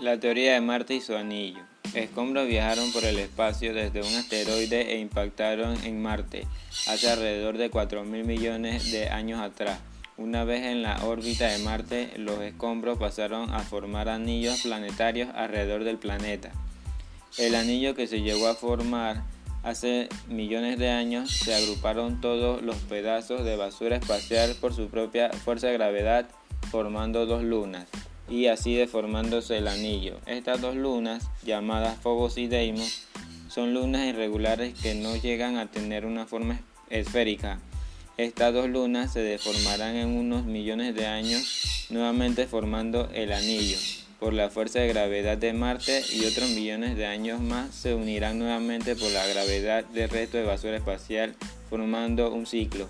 La teoría de Marte y su anillo. Escombros viajaron por el espacio desde un asteroide e impactaron en Marte hace alrededor de 4 mil millones de años atrás. Una vez en la órbita de Marte, los escombros pasaron a formar anillos planetarios alrededor del planeta. El anillo que se llegó a formar hace millones de años se agruparon todos los pedazos de basura espacial por su propia fuerza de gravedad formando dos lunas y así deformándose el anillo. Estas dos lunas, llamadas Phobos y Deimos, son lunas irregulares que no llegan a tener una forma esférica. Estas dos lunas se deformarán en unos millones de años, nuevamente formando el anillo. Por la fuerza de gravedad de Marte y otros millones de años más se unirán nuevamente por la gravedad del resto de basura espacial, formando un ciclo.